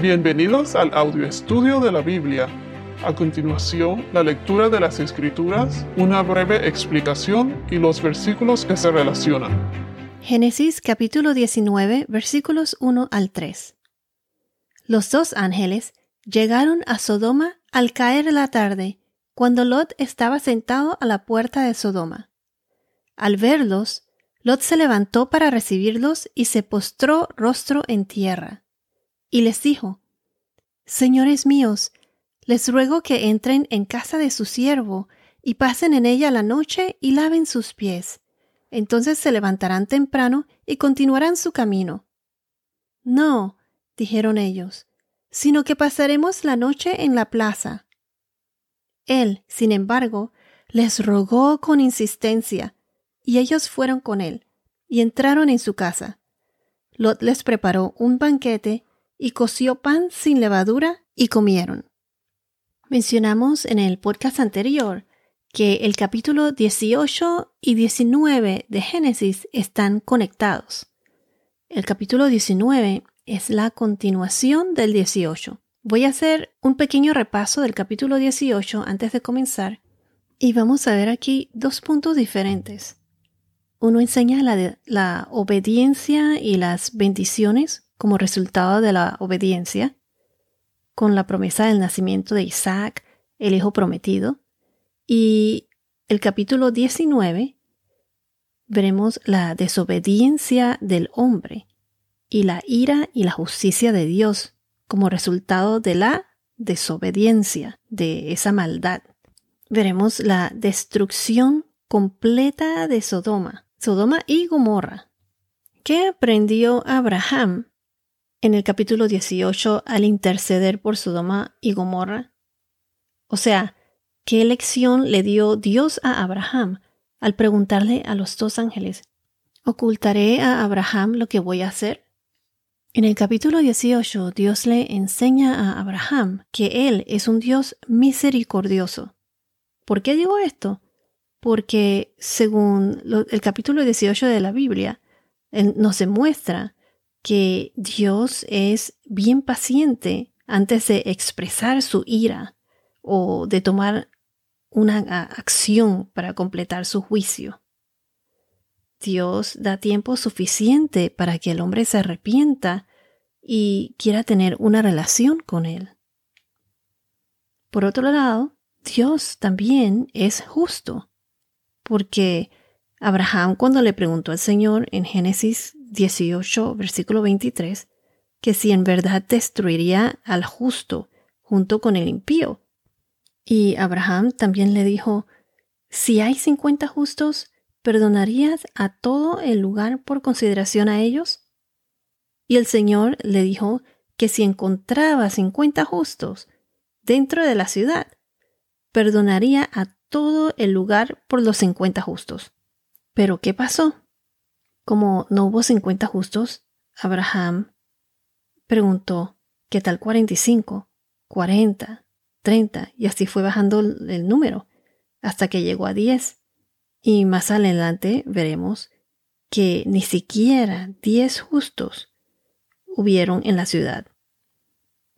Bienvenidos al audio estudio de la Biblia. A continuación, la lectura de las Escrituras, una breve explicación y los versículos que se relacionan. Génesis capítulo 19 versículos 1 al 3. Los dos ángeles llegaron a Sodoma al caer la tarde, cuando Lot estaba sentado a la puerta de Sodoma. Al verlos, Lot se levantó para recibirlos y se postró rostro en tierra y les dijo, Señores míos, les ruego que entren en casa de su siervo y pasen en ella la noche y laven sus pies. Entonces se levantarán temprano y continuarán su camino. No, dijeron ellos, sino que pasaremos la noche en la plaza. Él, sin embargo, les rogó con insistencia, y ellos fueron con él, y entraron en su casa. Lot les preparó un banquete y coció pan sin levadura y comieron. Mencionamos en el podcast anterior que el capítulo 18 y 19 de Génesis están conectados. El capítulo 19 es la continuación del 18. Voy a hacer un pequeño repaso del capítulo 18 antes de comenzar y vamos a ver aquí dos puntos diferentes. Uno enseña la, la obediencia y las bendiciones como resultado de la obediencia, con la promesa del nacimiento de Isaac, el hijo prometido, y el capítulo 19 veremos la desobediencia del hombre y la ira y la justicia de Dios como resultado de la desobediencia, de esa maldad. Veremos la destrucción completa de Sodoma, Sodoma y Gomorra. ¿Qué aprendió Abraham en el capítulo 18 al interceder por Sodoma y Gomorra? O sea, ¿qué lección le dio Dios a Abraham al preguntarle a los dos ángeles, ¿ocultaré a Abraham lo que voy a hacer? En el capítulo 18 Dios le enseña a Abraham que Él es un Dios misericordioso. ¿Por qué digo esto? Porque según el capítulo 18 de la Biblia, nos demuestra que Dios es bien paciente antes de expresar su ira o de tomar una acción para completar su juicio. Dios da tiempo suficiente para que el hombre se arrepienta y quiera tener una relación con él. Por otro lado, Dios también es justo, porque Abraham cuando le preguntó al Señor en Génesis 18, versículo 23, que si en verdad destruiría al justo junto con el impío. Y Abraham también le dijo, si hay cincuenta justos, ¿perdonarías a todo el lugar por consideración a ellos? Y el Señor le dijo que si encontraba cincuenta justos dentro de la ciudad, perdonaría a todo el lugar por los cincuenta justos. Pero ¿qué pasó? Como no hubo 50 justos, Abraham preguntó, ¿qué tal 45? 40, 30, y así fue bajando el número, hasta que llegó a 10. Y más adelante veremos que ni siquiera 10 justos hubieron en la ciudad.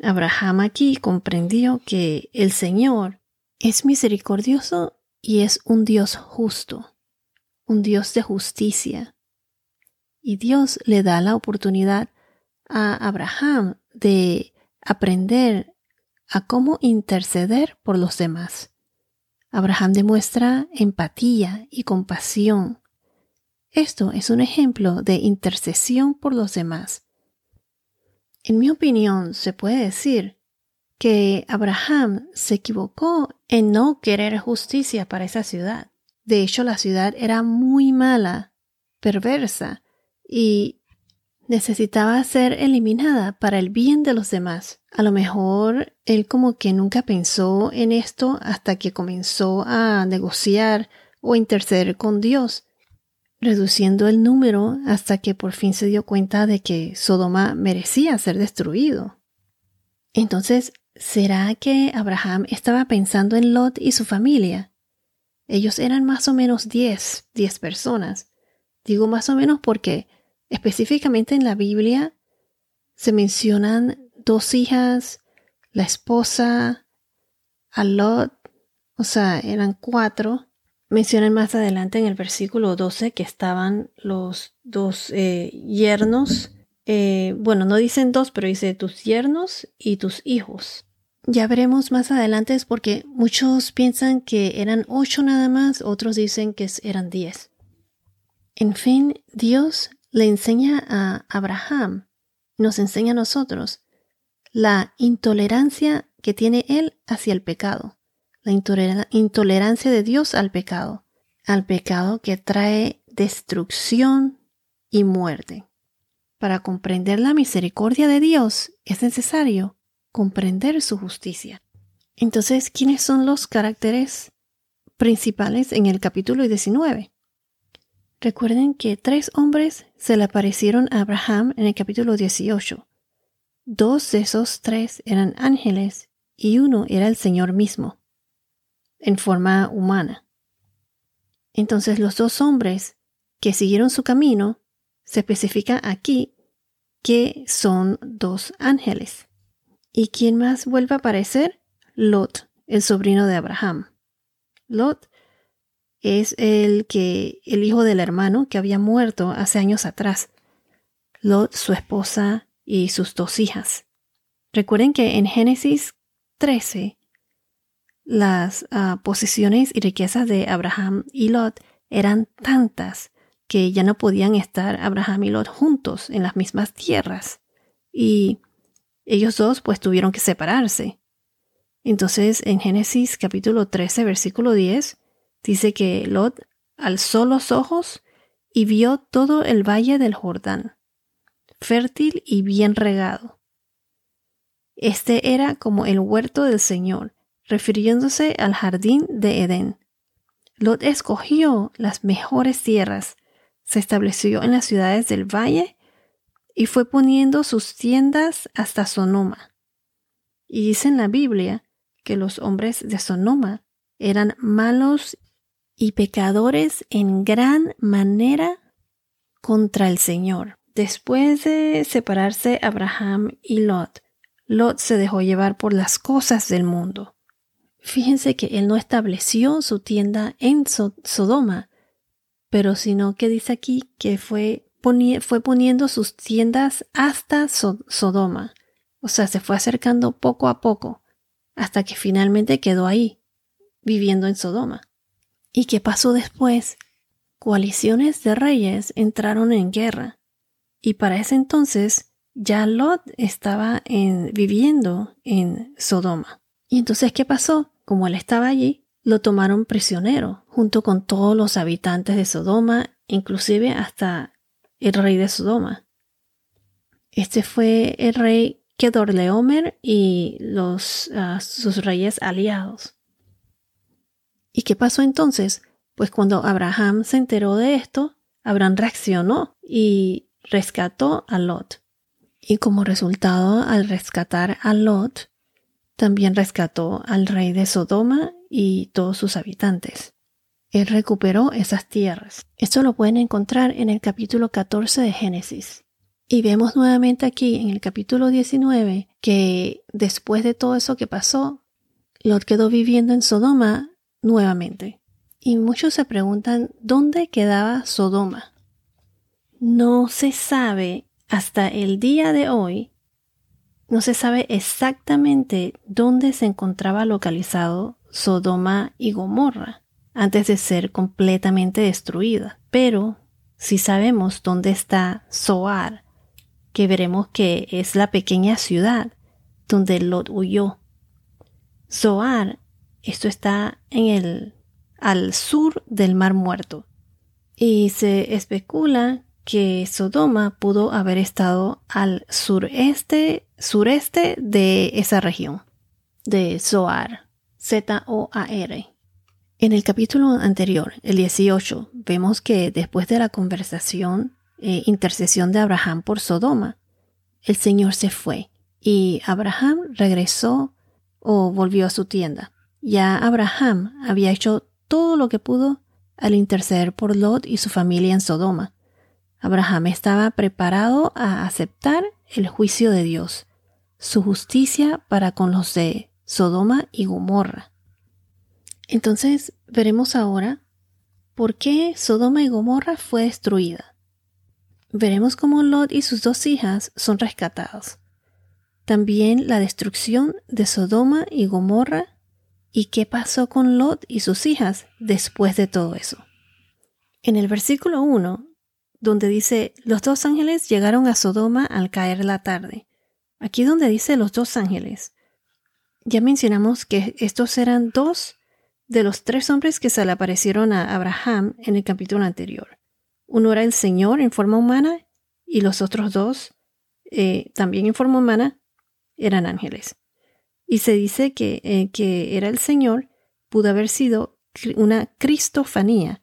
Abraham aquí comprendió que el Señor es misericordioso y es un Dios justo, un Dios de justicia, y Dios le da la oportunidad a Abraham de aprender a cómo interceder por los demás. Abraham demuestra empatía y compasión. Esto es un ejemplo de intercesión por los demás. En mi opinión, se puede decir que Abraham se equivocó en no querer justicia para esa ciudad. De hecho, la ciudad era muy mala, perversa, y necesitaba ser eliminada para el bien de los demás. A lo mejor él como que nunca pensó en esto hasta que comenzó a negociar o interceder con Dios, reduciendo el número hasta que por fin se dio cuenta de que Sodoma merecía ser destruido. Entonces, ¿será que Abraham estaba pensando en Lot y su familia? Ellos eran más o menos diez, diez personas. Digo más o menos porque Específicamente en la Biblia se mencionan dos hijas, la esposa, a Lot, o sea, eran cuatro. Mencionan más adelante en el versículo 12 que estaban los dos eh, yernos. Eh, bueno, no dicen dos, pero dice tus yernos y tus hijos. Ya veremos más adelante es porque muchos piensan que eran ocho nada más, otros dicen que eran diez. En fin, Dios le enseña a Abraham, nos enseña a nosotros, la intolerancia que tiene él hacia el pecado, la intolerancia de Dios al pecado, al pecado que trae destrucción y muerte. Para comprender la misericordia de Dios es necesario comprender su justicia. Entonces, ¿quiénes son los caracteres principales en el capítulo 19? Recuerden que tres hombres se le aparecieron a Abraham en el capítulo 18. Dos de esos tres eran ángeles y uno era el Señor mismo, en forma humana. Entonces los dos hombres que siguieron su camino se especifica aquí que son dos ángeles. ¿Y quién más vuelve a aparecer? Lot, el sobrino de Abraham. Lot es el que el hijo del hermano que había muerto hace años atrás. Lot, su esposa y sus dos hijas. Recuerden que en Génesis 13 las ah, posesiones y riquezas de Abraham y Lot eran tantas que ya no podían estar Abraham y Lot juntos en las mismas tierras. Y ellos dos pues tuvieron que separarse. Entonces en Génesis capítulo 13 versículo 10 dice que Lot alzó los ojos y vio todo el valle del Jordán, fértil y bien regado. Este era como el huerto del Señor, refiriéndose al jardín de Edén. Lot escogió las mejores tierras, se estableció en las ciudades del valle y fue poniendo sus tiendas hasta Sonoma. Y dice en la Biblia que los hombres de Sonoma eran malos y pecadores en gran manera contra el Señor. Después de separarse Abraham y Lot, Lot se dejó llevar por las cosas del mundo. Fíjense que él no estableció su tienda en Sodoma, pero sino que dice aquí que fue fue poniendo sus tiendas hasta Sodoma. O sea, se fue acercando poco a poco, hasta que finalmente quedó ahí, viviendo en Sodoma. ¿Y qué pasó después? Coaliciones de reyes entraron en guerra, y para ese entonces ya Lot estaba viviendo en Sodoma. ¿Y entonces qué pasó? Como él estaba allí, lo tomaron prisionero, junto con todos los habitantes de Sodoma, inclusive hasta el rey de Sodoma. Este fue el rey Kedorleomer y los, ah, sus reyes aliados. ¿Y qué pasó entonces? Pues cuando Abraham se enteró de esto, Abraham reaccionó y rescató a Lot. Y como resultado, al rescatar a Lot, también rescató al rey de Sodoma y todos sus habitantes. Él recuperó esas tierras. Esto lo pueden encontrar en el capítulo 14 de Génesis. Y vemos nuevamente aquí en el capítulo 19 que después de todo eso que pasó, Lot quedó viviendo en Sodoma nuevamente. Y muchos se preguntan dónde quedaba Sodoma. No se sabe hasta el día de hoy, no se sabe exactamente dónde se encontraba localizado Sodoma y Gomorra antes de ser completamente destruida. Pero si sabemos dónde está Zoar, que veremos que es la pequeña ciudad donde Lot huyó. Zoar, esto está en el al sur del Mar Muerto. Y se especula que Sodoma pudo haber estado al sureste, sureste de esa región, de Zoar, Z-O-A-R. En el capítulo anterior, el 18, vemos que después de la conversación e intercesión de Abraham por Sodoma, el Señor se fue y Abraham regresó o volvió a su tienda. Ya Abraham había hecho todo lo que pudo al interceder por Lot y su familia en Sodoma. Abraham estaba preparado a aceptar el juicio de Dios, su justicia para con los de Sodoma y Gomorra. Entonces veremos ahora por qué Sodoma y Gomorra fue destruida. Veremos cómo Lot y sus dos hijas son rescatados. También la destrucción de Sodoma y Gomorra y qué pasó con Lot y sus hijas después de todo eso. En el versículo 1, donde dice, los dos ángeles llegaron a Sodoma al caer la tarde. Aquí donde dice los dos ángeles. Ya mencionamos que estos eran dos de los tres hombres que se le aparecieron a Abraham en el capítulo anterior. Uno era el Señor en forma humana y los otros dos, eh, también en forma humana, eran ángeles. Y se dice que, eh, que era el Señor pudo haber sido una cristofanía,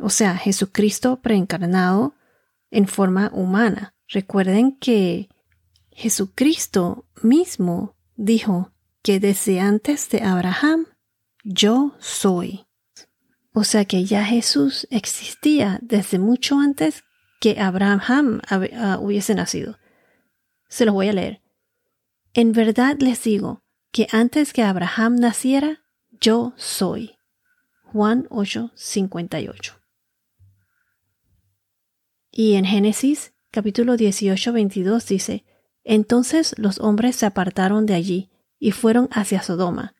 o sea, Jesucristo preencarnado en forma humana. Recuerden que Jesucristo mismo dijo que desde antes de Abraham, yo soy. O sea que ya Jesús existía desde mucho antes que Abraham ah, hubiese nacido. Se los voy a leer. En verdad les digo que antes que Abraham naciera, yo soy. Juan 8, 58. Y en Génesis capítulo 18, 22 dice, Entonces los hombres se apartaron de allí y fueron hacia Sodoma,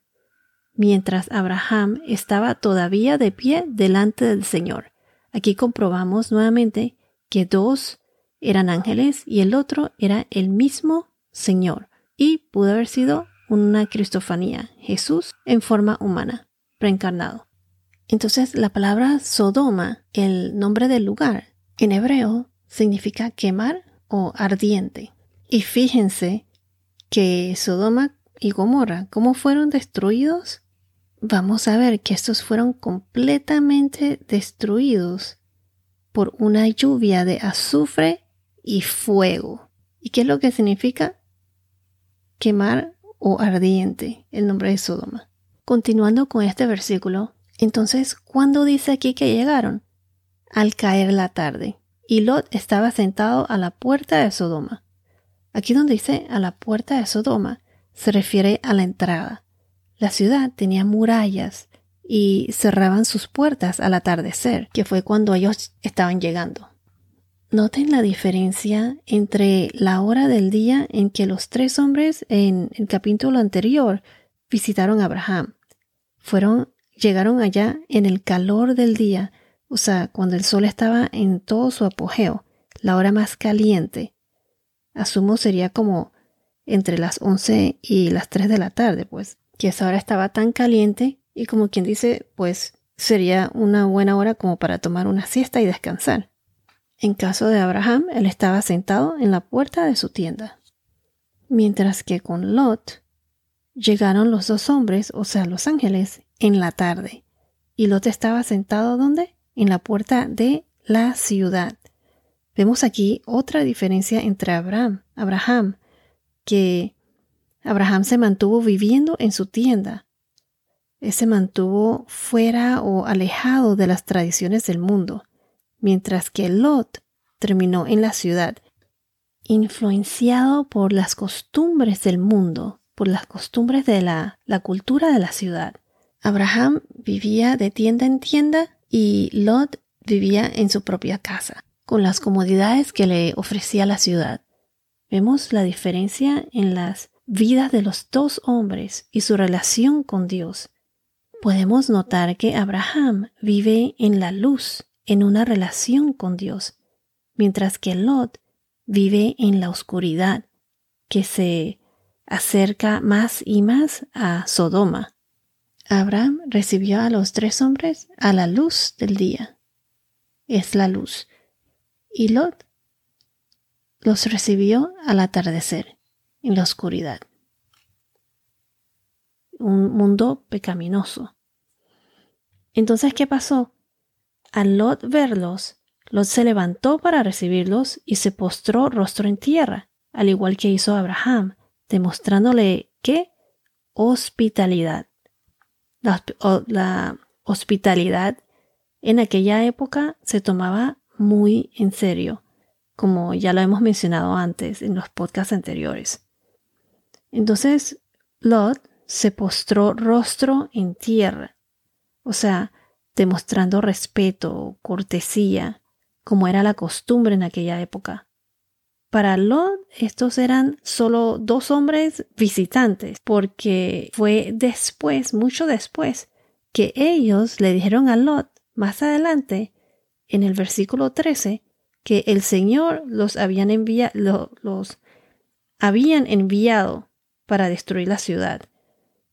mientras Abraham estaba todavía de pie delante del Señor. Aquí comprobamos nuevamente que dos eran ángeles y el otro era el mismo Señor, y pudo haber sido una cristofanía, Jesús en forma humana, preencarnado. Entonces la palabra Sodoma, el nombre del lugar, en hebreo significa quemar o ardiente. Y fíjense que Sodoma y Gomorra, ¿cómo fueron destruidos? Vamos a ver que estos fueron completamente destruidos por una lluvia de azufre y fuego. ¿Y qué es lo que significa? Quemar o ardiente, el nombre de Sodoma. Continuando con este versículo, entonces, ¿cuándo dice aquí que llegaron? al caer la tarde, y Lot estaba sentado a la puerta de Sodoma. Aquí donde dice a la puerta de Sodoma se refiere a la entrada. La ciudad tenía murallas y cerraban sus puertas al atardecer, que fue cuando ellos estaban llegando. Noten la diferencia entre la hora del día en que los tres hombres en el capítulo anterior visitaron a Abraham. Fueron, llegaron allá en el calor del día o sea, cuando el sol estaba en todo su apogeo, la hora más caliente, asumo sería como entre las 11 y las 3 de la tarde, pues, que esa hora estaba tan caliente y como quien dice, pues sería una buena hora como para tomar una siesta y descansar. En caso de Abraham, él estaba sentado en la puerta de su tienda. Mientras que con Lot llegaron los dos hombres, o sea, los ángeles, en la tarde. ¿Y Lot estaba sentado dónde? en la puerta de la ciudad. Vemos aquí otra diferencia entre Abraham, Abraham, que Abraham se mantuvo viviendo en su tienda. Él se mantuvo fuera o alejado de las tradiciones del mundo, mientras que Lot terminó en la ciudad, influenciado por las costumbres del mundo, por las costumbres de la, la cultura de la ciudad. Abraham vivía de tienda en tienda y Lot vivía en su propia casa, con las comodidades que le ofrecía la ciudad. Vemos la diferencia en las vidas de los dos hombres y su relación con Dios. Podemos notar que Abraham vive en la luz, en una relación con Dios, mientras que Lot vive en la oscuridad, que se acerca más y más a Sodoma. Abraham recibió a los tres hombres a la luz del día. Es la luz. Y Lot los recibió al atardecer, en la oscuridad. Un mundo pecaminoso. Entonces, ¿qué pasó? Al Lot verlos, Lot se levantó para recibirlos y se postró rostro en tierra, al igual que hizo Abraham, demostrándole que hospitalidad. La, hospitalidad en aquella época se tomaba muy en serio, como ya lo hemos mencionado antes en los podcasts anteriores. Entonces Lot se postró rostro en tierra, o sea, demostrando respeto, cortesía, como era la costumbre en aquella época. Para Lot, estos eran solo dos hombres visitantes, porque fue después, mucho después, que ellos le dijeron a Lot, más adelante, en el versículo 13, que el Señor los habían, enviado, los habían enviado para destruir la ciudad.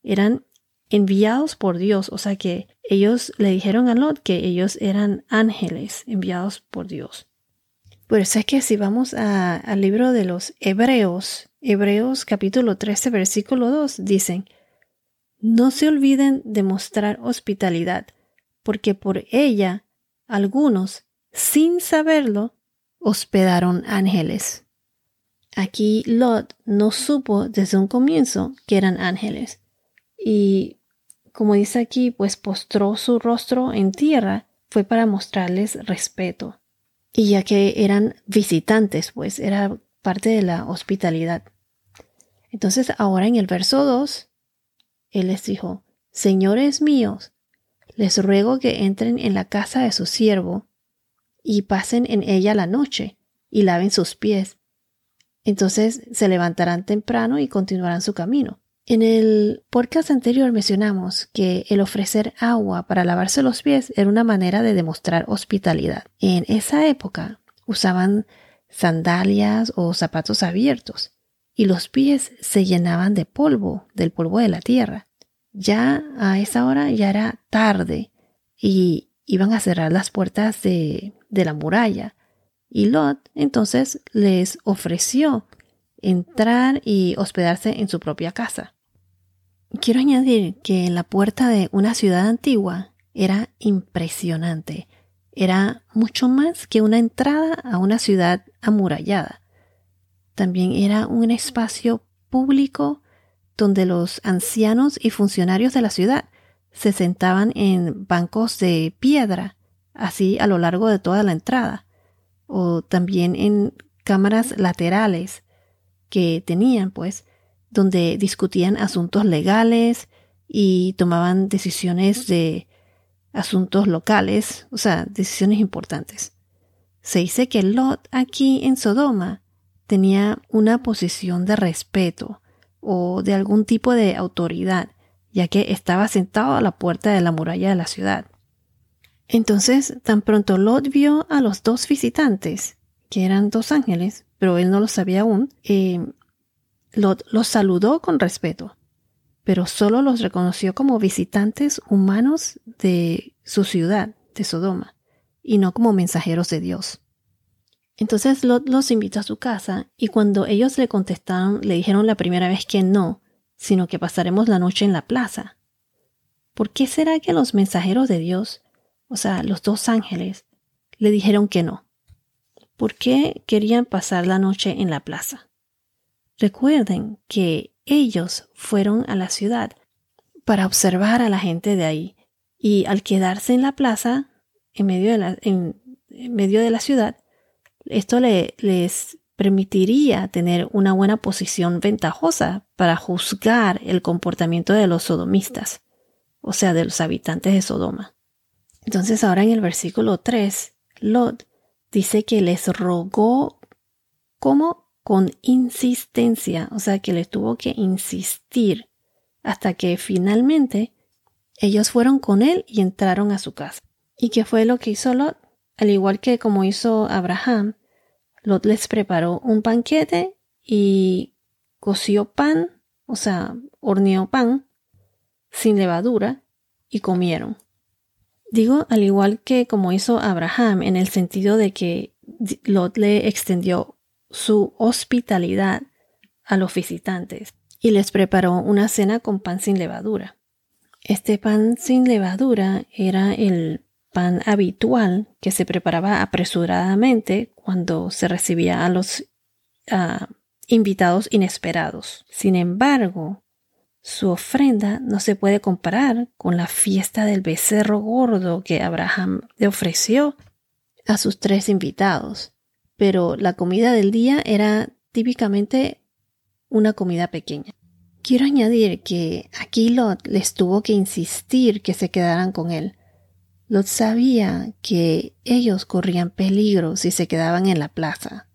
Eran enviados por Dios, o sea que ellos le dijeron a Lot que ellos eran ángeles enviados por Dios. Por eso es que si vamos al libro de los Hebreos, Hebreos capítulo 13, versículo 2, dicen, no se olviden de mostrar hospitalidad, porque por ella algunos, sin saberlo, hospedaron ángeles. Aquí Lot no supo desde un comienzo que eran ángeles. Y como dice aquí, pues postró su rostro en tierra, fue para mostrarles respeto. Y ya que eran visitantes, pues era parte de la hospitalidad. Entonces ahora en el verso 2, él les dijo, Señores míos, les ruego que entren en la casa de su siervo y pasen en ella la noche y laven sus pies. Entonces se levantarán temprano y continuarán su camino. En el podcast anterior mencionamos que el ofrecer agua para lavarse los pies era una manera de demostrar hospitalidad. En esa época usaban sandalias o zapatos abiertos y los pies se llenaban de polvo, del polvo de la tierra. Ya a esa hora ya era tarde y iban a cerrar las puertas de, de la muralla. Y Lot entonces les ofreció entrar y hospedarse en su propia casa. Quiero añadir que la puerta de una ciudad antigua era impresionante. Era mucho más que una entrada a una ciudad amurallada. También era un espacio público donde los ancianos y funcionarios de la ciudad se sentaban en bancos de piedra, así a lo largo de toda la entrada, o también en cámaras laterales que tenían, pues, donde discutían asuntos legales y tomaban decisiones de asuntos locales, o sea, decisiones importantes. Se dice que Lot aquí en Sodoma tenía una posición de respeto o de algún tipo de autoridad, ya que estaba sentado a la puerta de la muralla de la ciudad. Entonces, tan pronto Lot vio a los dos visitantes, que eran dos ángeles, pero él no lo sabía aún, eh, los saludó con respeto, pero solo los reconoció como visitantes humanos de su ciudad, de Sodoma, y no como mensajeros de Dios. Entonces Lot los invitó a su casa y cuando ellos le contestaron le dijeron la primera vez que no, sino que pasaremos la noche en la plaza. ¿Por qué será que los mensajeros de Dios, o sea, los dos ángeles, le dijeron que no? ¿Por qué querían pasar la noche en la plaza? Recuerden que ellos fueron a la ciudad para observar a la gente de ahí y al quedarse en la plaza, en medio de la, en, medio de la ciudad, esto les permitiría tener una buena posición ventajosa para juzgar el comportamiento de los sodomistas, o sea, de los habitantes de Sodoma. Entonces ahora en el versículo 3, Lot dice que les rogó como con insistencia, o sea que le tuvo que insistir hasta que finalmente ellos fueron con él y entraron a su casa. ¿Y qué fue lo que hizo Lot? Al igual que como hizo Abraham, Lot les preparó un banquete y coció pan, o sea, horneó pan sin levadura y comieron. Digo al igual que como hizo Abraham en el sentido de que Lot le extendió su hospitalidad a los visitantes y les preparó una cena con pan sin levadura. Este pan sin levadura era el pan habitual que se preparaba apresuradamente cuando se recibía a los invitados inesperados. Sin embargo, su ofrenda no se puede comparar con la fiesta del becerro gordo que Abraham le ofreció a sus tres invitados pero la comida del día era típicamente una comida pequeña. Quiero añadir que aquí Lot les tuvo que insistir que se quedaran con él. Lot sabía que ellos corrían peligro si se quedaban en la plaza.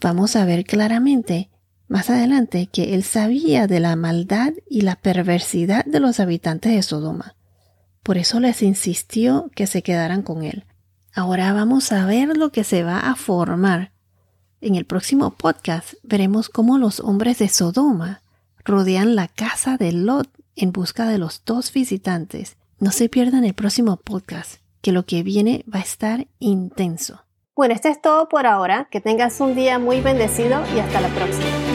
Vamos a ver claramente más adelante que él sabía de la maldad y la perversidad de los habitantes de Sodoma. Por eso les insistió que se quedaran con él. Ahora vamos a ver lo que se va a formar. En el próximo podcast veremos cómo los hombres de Sodoma rodean la casa de Lot en busca de los dos visitantes. No se pierdan el próximo podcast, que lo que viene va a estar intenso. Bueno, esto es todo por ahora. Que tengas un día muy bendecido y hasta la próxima.